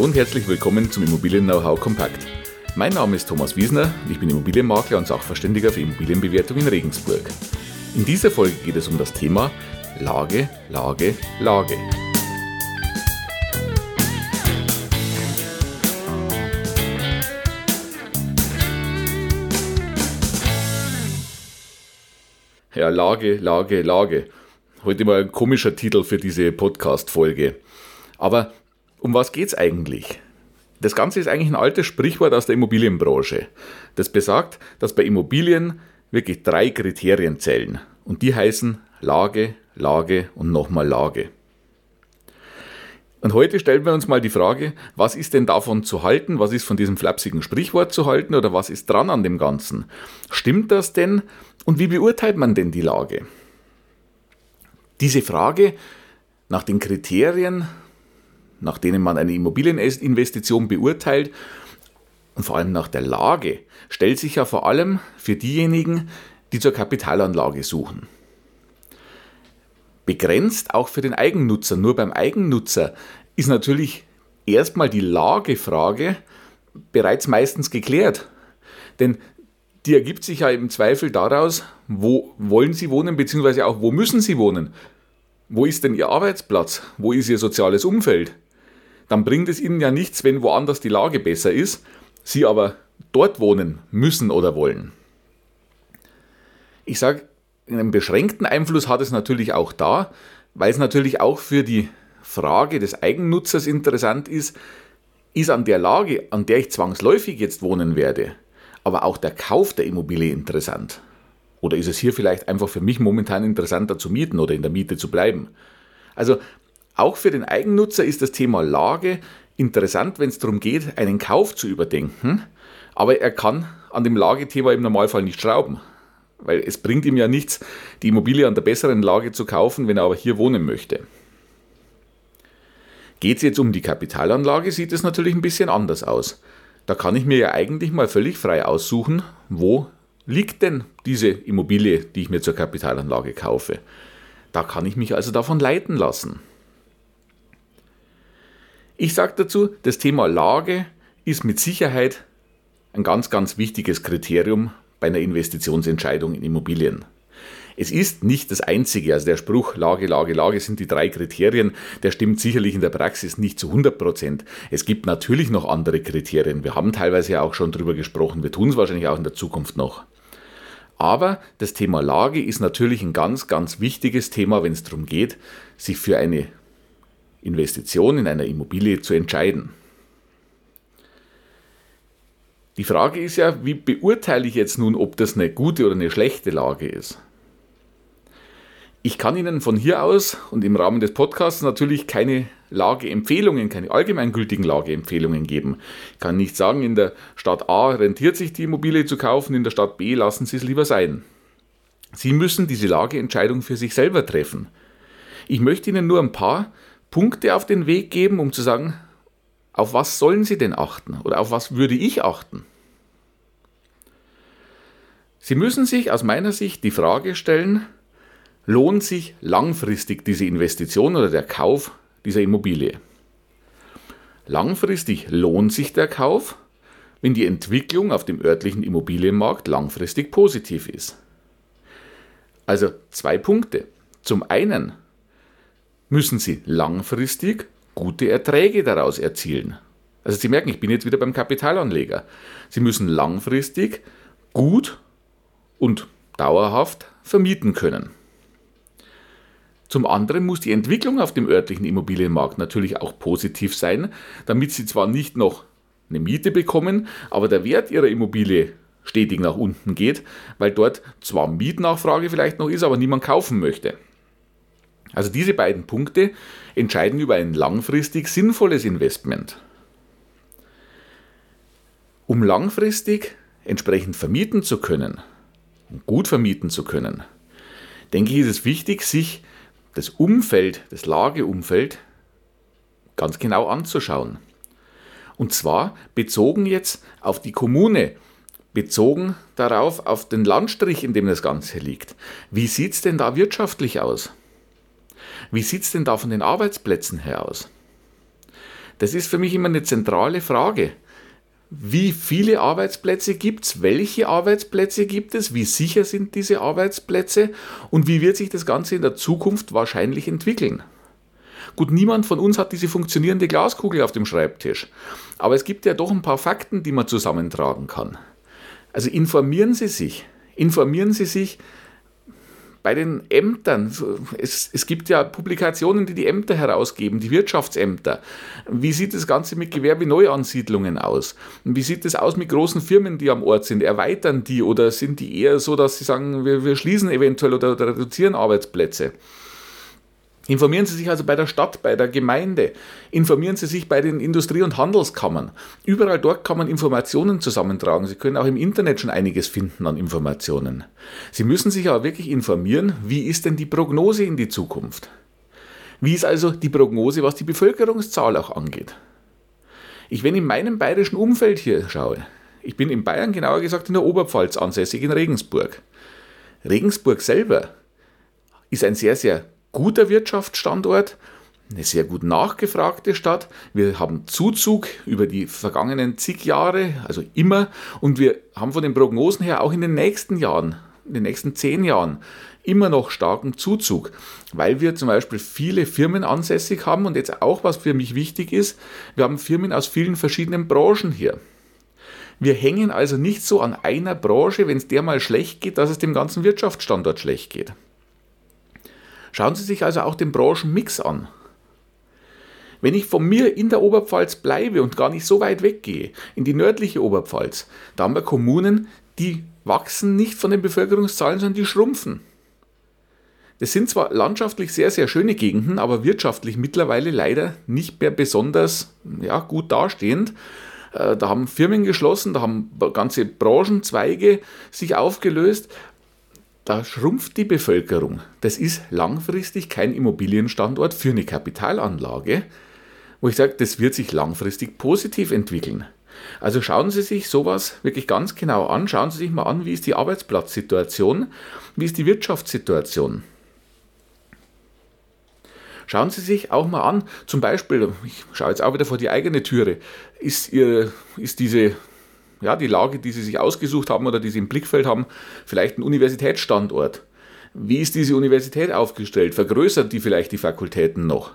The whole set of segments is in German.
Und herzlich willkommen zum Immobilien-Know-how Kompakt. Mein Name ist Thomas Wiesner ich bin Immobilienmakler und Sachverständiger für Immobilienbewertung in Regensburg. In dieser Folge geht es um das Thema Lage, Lage, Lage. Ja, Lage, Lage, Lage. Heute mal ein komischer Titel für diese Podcast-Folge. Aber um was geht's eigentlich? Das Ganze ist eigentlich ein altes Sprichwort aus der Immobilienbranche. Das besagt, dass bei Immobilien wirklich drei Kriterien zählen. Und die heißen Lage, Lage und nochmal Lage. Und heute stellen wir uns mal die Frage, was ist denn davon zu halten? Was ist von diesem flapsigen Sprichwort zu halten oder was ist dran an dem Ganzen? Stimmt das denn? Und wie beurteilt man denn die Lage? Diese Frage nach den Kriterien nach denen man eine Immobilieninvestition beurteilt und vor allem nach der Lage, stellt sich ja vor allem für diejenigen, die zur Kapitalanlage suchen. Begrenzt auch für den Eigennutzer. Nur beim Eigennutzer ist natürlich erstmal die Lagefrage bereits meistens geklärt. Denn die ergibt sich ja im Zweifel daraus, wo wollen Sie wohnen, beziehungsweise auch wo müssen Sie wohnen. Wo ist denn Ihr Arbeitsplatz? Wo ist Ihr soziales Umfeld? Dann bringt es ihnen ja nichts, wenn woanders die Lage besser ist, sie aber dort wohnen müssen oder wollen. Ich sage, einen beschränkten Einfluss hat es natürlich auch da, weil es natürlich auch für die Frage des Eigennutzers interessant ist, ist an der Lage, an der ich zwangsläufig jetzt wohnen werde, aber auch der Kauf der Immobilie interessant? Oder ist es hier vielleicht einfach für mich momentan interessanter zu mieten oder in der Miete zu bleiben? Also auch für den Eigennutzer ist das Thema Lage interessant, wenn es darum geht, einen Kauf zu überdenken. Aber er kann an dem Lagethema im Normalfall nicht schrauben. Weil es bringt ihm ja nichts, die Immobilie an der besseren Lage zu kaufen, wenn er aber hier wohnen möchte. Geht es jetzt um die Kapitalanlage, sieht es natürlich ein bisschen anders aus. Da kann ich mir ja eigentlich mal völlig frei aussuchen, wo liegt denn diese Immobilie, die ich mir zur Kapitalanlage kaufe. Da kann ich mich also davon leiten lassen. Ich sage dazu, das Thema Lage ist mit Sicherheit ein ganz, ganz wichtiges Kriterium bei einer Investitionsentscheidung in Immobilien. Es ist nicht das einzige, also der Spruch Lage, Lage, Lage sind die drei Kriterien, der stimmt sicherlich in der Praxis nicht zu 100 Prozent. Es gibt natürlich noch andere Kriterien. Wir haben teilweise ja auch schon drüber gesprochen. Wir tun es wahrscheinlich auch in der Zukunft noch. Aber das Thema Lage ist natürlich ein ganz, ganz wichtiges Thema, wenn es darum geht, sich für eine Investition in einer Immobilie zu entscheiden. Die Frage ist ja, wie beurteile ich jetzt nun, ob das eine gute oder eine schlechte Lage ist? Ich kann Ihnen von hier aus und im Rahmen des Podcasts natürlich keine Lageempfehlungen, keine allgemeingültigen Lageempfehlungen geben. Ich kann nicht sagen, in der Stadt A rentiert sich die Immobilie zu kaufen, in der Stadt B lassen Sie es lieber sein. Sie müssen diese Lageentscheidung für sich selber treffen. Ich möchte Ihnen nur ein paar Punkte auf den Weg geben, um zu sagen, auf was sollen Sie denn achten oder auf was würde ich achten? Sie müssen sich aus meiner Sicht die Frage stellen, lohnt sich langfristig diese Investition oder der Kauf dieser Immobilie? Langfristig lohnt sich der Kauf, wenn die Entwicklung auf dem örtlichen Immobilienmarkt langfristig positiv ist. Also zwei Punkte. Zum einen müssen Sie langfristig gute Erträge daraus erzielen. Also Sie merken, ich bin jetzt wieder beim Kapitalanleger. Sie müssen langfristig gut und dauerhaft vermieten können. Zum anderen muss die Entwicklung auf dem örtlichen Immobilienmarkt natürlich auch positiv sein, damit Sie zwar nicht noch eine Miete bekommen, aber der Wert Ihrer Immobilie stetig nach unten geht, weil dort zwar Mietnachfrage vielleicht noch ist, aber niemand kaufen möchte. Also diese beiden Punkte entscheiden über ein langfristig sinnvolles Investment. Um langfristig entsprechend vermieten zu können gut vermieten zu können, denke ich, ist es wichtig, sich das Umfeld, das Lageumfeld ganz genau anzuschauen. Und zwar bezogen jetzt auf die Kommune, bezogen darauf auf den Landstrich, in dem das Ganze liegt. Wie sieht es denn da wirtschaftlich aus? Wie sieht es denn da von den Arbeitsplätzen her aus? Das ist für mich immer eine zentrale Frage. Wie viele Arbeitsplätze gibt es? Welche Arbeitsplätze gibt es? Wie sicher sind diese Arbeitsplätze? Und wie wird sich das Ganze in der Zukunft wahrscheinlich entwickeln? Gut, niemand von uns hat diese funktionierende Glaskugel auf dem Schreibtisch. Aber es gibt ja doch ein paar Fakten, die man zusammentragen kann. Also informieren Sie sich. Informieren Sie sich, bei den Ämtern, es, es gibt ja Publikationen, die die Ämter herausgeben, die Wirtschaftsämter. Wie sieht das Ganze mit Gewerbeneuansiedlungen aus? Wie sieht es aus mit großen Firmen, die am Ort sind? Erweitern die oder sind die eher so, dass sie sagen, wir, wir schließen eventuell oder, oder reduzieren Arbeitsplätze? Informieren Sie sich also bei der Stadt, bei der Gemeinde. Informieren Sie sich bei den Industrie- und Handelskammern. Überall dort kann man Informationen zusammentragen. Sie können auch im Internet schon einiges finden an Informationen. Sie müssen sich aber wirklich informieren, wie ist denn die Prognose in die Zukunft? Wie ist also die Prognose, was die Bevölkerungszahl auch angeht? Ich, wenn in meinem bayerischen Umfeld hier schaue, ich bin in Bayern genauer gesagt in der Oberpfalz ansässig, in Regensburg. Regensburg selber ist ein sehr, sehr guter Wirtschaftsstandort, eine sehr gut nachgefragte Stadt. Wir haben Zuzug über die vergangenen zig Jahre, also immer, und wir haben von den Prognosen her auch in den nächsten Jahren, in den nächsten zehn Jahren, immer noch starken Zuzug, weil wir zum Beispiel viele Firmen ansässig haben und jetzt auch, was für mich wichtig ist, wir haben Firmen aus vielen verschiedenen Branchen hier. Wir hängen also nicht so an einer Branche, wenn es der mal schlecht geht, dass es dem ganzen Wirtschaftsstandort schlecht geht. Schauen Sie sich also auch den Branchenmix an. Wenn ich von mir in der Oberpfalz bleibe und gar nicht so weit weggehe, in die nördliche Oberpfalz, da haben wir Kommunen, die wachsen nicht von den Bevölkerungszahlen, sondern die schrumpfen. Das sind zwar landschaftlich sehr, sehr schöne Gegenden, aber wirtschaftlich mittlerweile leider nicht mehr besonders ja, gut dastehend. Äh, da haben Firmen geschlossen, da haben ganze Branchenzweige sich aufgelöst da schrumpft die Bevölkerung. Das ist langfristig kein Immobilienstandort für eine Kapitalanlage, wo ich sage, das wird sich langfristig positiv entwickeln. Also schauen Sie sich sowas wirklich ganz genau an. Schauen Sie sich mal an, wie ist die Arbeitsplatzsituation, wie ist die Wirtschaftssituation. Schauen Sie sich auch mal an, zum Beispiel, ich schaue jetzt auch wieder vor die eigene Türe, ist, ihr, ist diese ja, die Lage, die sie sich ausgesucht haben oder die sie im Blickfeld haben, vielleicht ein Universitätsstandort. Wie ist diese Universität aufgestellt? Vergrößert die vielleicht die Fakultäten noch?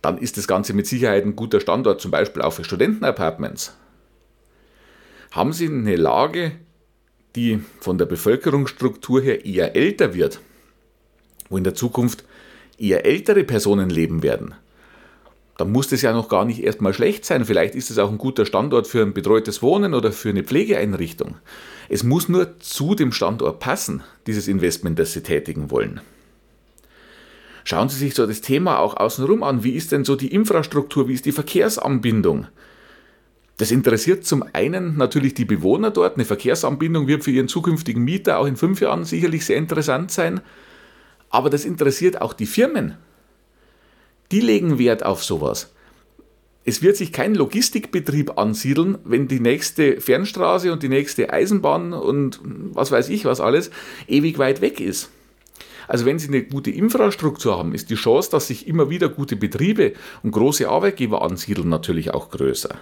Dann ist das Ganze mit Sicherheit ein guter Standort, zum Beispiel auch für Studentenapartments. Haben Sie eine Lage, die von der Bevölkerungsstruktur her eher älter wird, wo in der Zukunft eher ältere Personen leben werden? Dann muss das ja noch gar nicht erstmal schlecht sein. Vielleicht ist es auch ein guter Standort für ein betreutes Wohnen oder für eine Pflegeeinrichtung. Es muss nur zu dem Standort passen, dieses Investment, das Sie tätigen wollen. Schauen Sie sich so das Thema auch außenrum an. Wie ist denn so die Infrastruktur? Wie ist die Verkehrsanbindung? Das interessiert zum einen natürlich die Bewohner dort. Eine Verkehrsanbindung wird für ihren zukünftigen Mieter auch in fünf Jahren sicherlich sehr interessant sein. Aber das interessiert auch die Firmen die legen Wert auf sowas. Es wird sich kein Logistikbetrieb ansiedeln, wenn die nächste Fernstraße und die nächste Eisenbahn und was weiß ich was alles ewig weit weg ist. Also wenn Sie eine gute Infrastruktur haben, ist die Chance, dass sich immer wieder gute Betriebe und große Arbeitgeber ansiedeln, natürlich auch größer.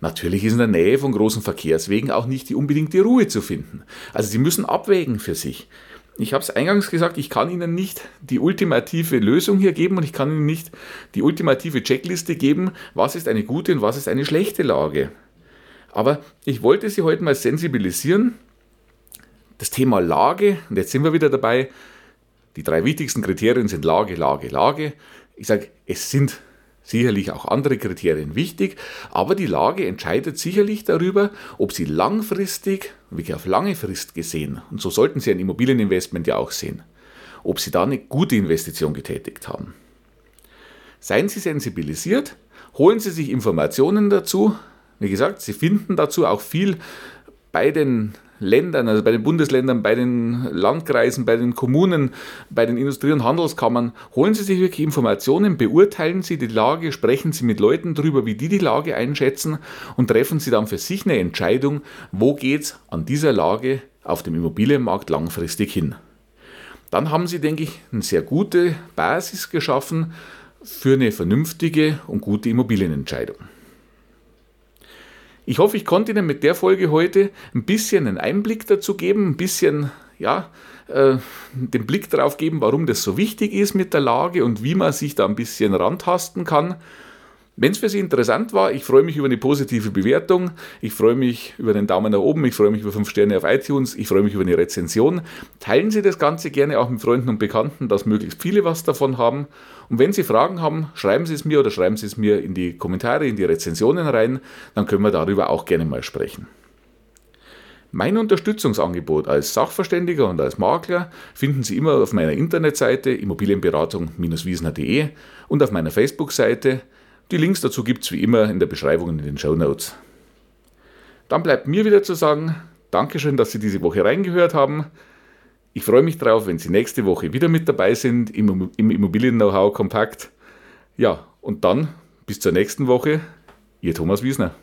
Natürlich ist in der Nähe von großen Verkehrswegen auch nicht die unbedingte Ruhe zu finden. Also Sie müssen abwägen für sich ich habe es eingangs gesagt, ich kann Ihnen nicht die ultimative Lösung hier geben und ich kann Ihnen nicht die ultimative Checkliste geben, was ist eine gute und was ist eine schlechte Lage. Aber ich wollte Sie heute mal sensibilisieren. Das Thema Lage, und jetzt sind wir wieder dabei, die drei wichtigsten Kriterien sind Lage, Lage, Lage. Ich sage, es sind sicherlich auch andere Kriterien wichtig, aber die Lage entscheidet sicherlich darüber, ob Sie langfristig, wirklich auf lange Frist gesehen, und so sollten Sie ein Immobilieninvestment ja auch sehen, ob Sie da eine gute Investition getätigt haben. Seien Sie sensibilisiert, holen Sie sich Informationen dazu. Wie gesagt, Sie finden dazu auch viel bei den Ländern, also bei den Bundesländern, bei den Landkreisen, bei den Kommunen, bei den Industrie- und Handelskammern, holen Sie sich wirklich Informationen, beurteilen Sie die Lage, sprechen Sie mit Leuten darüber, wie die die Lage einschätzen und treffen Sie dann für sich eine Entscheidung, wo geht es an dieser Lage auf dem Immobilienmarkt langfristig hin. Dann haben Sie, denke ich, eine sehr gute Basis geschaffen, für eine vernünftige und gute Immobilienentscheidung. Ich hoffe, ich konnte Ihnen mit der Folge heute ein bisschen einen Einblick dazu geben, ein bisschen, ja, äh, den Blick darauf geben, warum das so wichtig ist mit der Lage und wie man sich da ein bisschen rantasten kann. Wenn es für Sie interessant war, ich freue mich über eine positive Bewertung, ich freue mich über den Daumen nach oben, ich freue mich über 5 Sterne auf iTunes, ich freue mich über eine Rezension. Teilen Sie das Ganze gerne auch mit Freunden und Bekannten, dass möglichst viele was davon haben. Und wenn Sie Fragen haben, schreiben Sie es mir oder schreiben Sie es mir in die Kommentare, in die Rezensionen rein, dann können wir darüber auch gerne mal sprechen. Mein Unterstützungsangebot als Sachverständiger und als Makler finden Sie immer auf meiner Internetseite immobilienberatung-wiesner.de und auf meiner Facebook-Seite die Links dazu gibt es wie immer in der Beschreibung und in den Show Notes. Dann bleibt mir wieder zu sagen, Dankeschön, dass Sie diese Woche reingehört haben. Ich freue mich drauf, wenn Sie nächste Woche wieder mit dabei sind im, Immobilien-Know-how Kompakt. Ja, und dann bis zur nächsten Woche, Ihr Thomas Wiesner.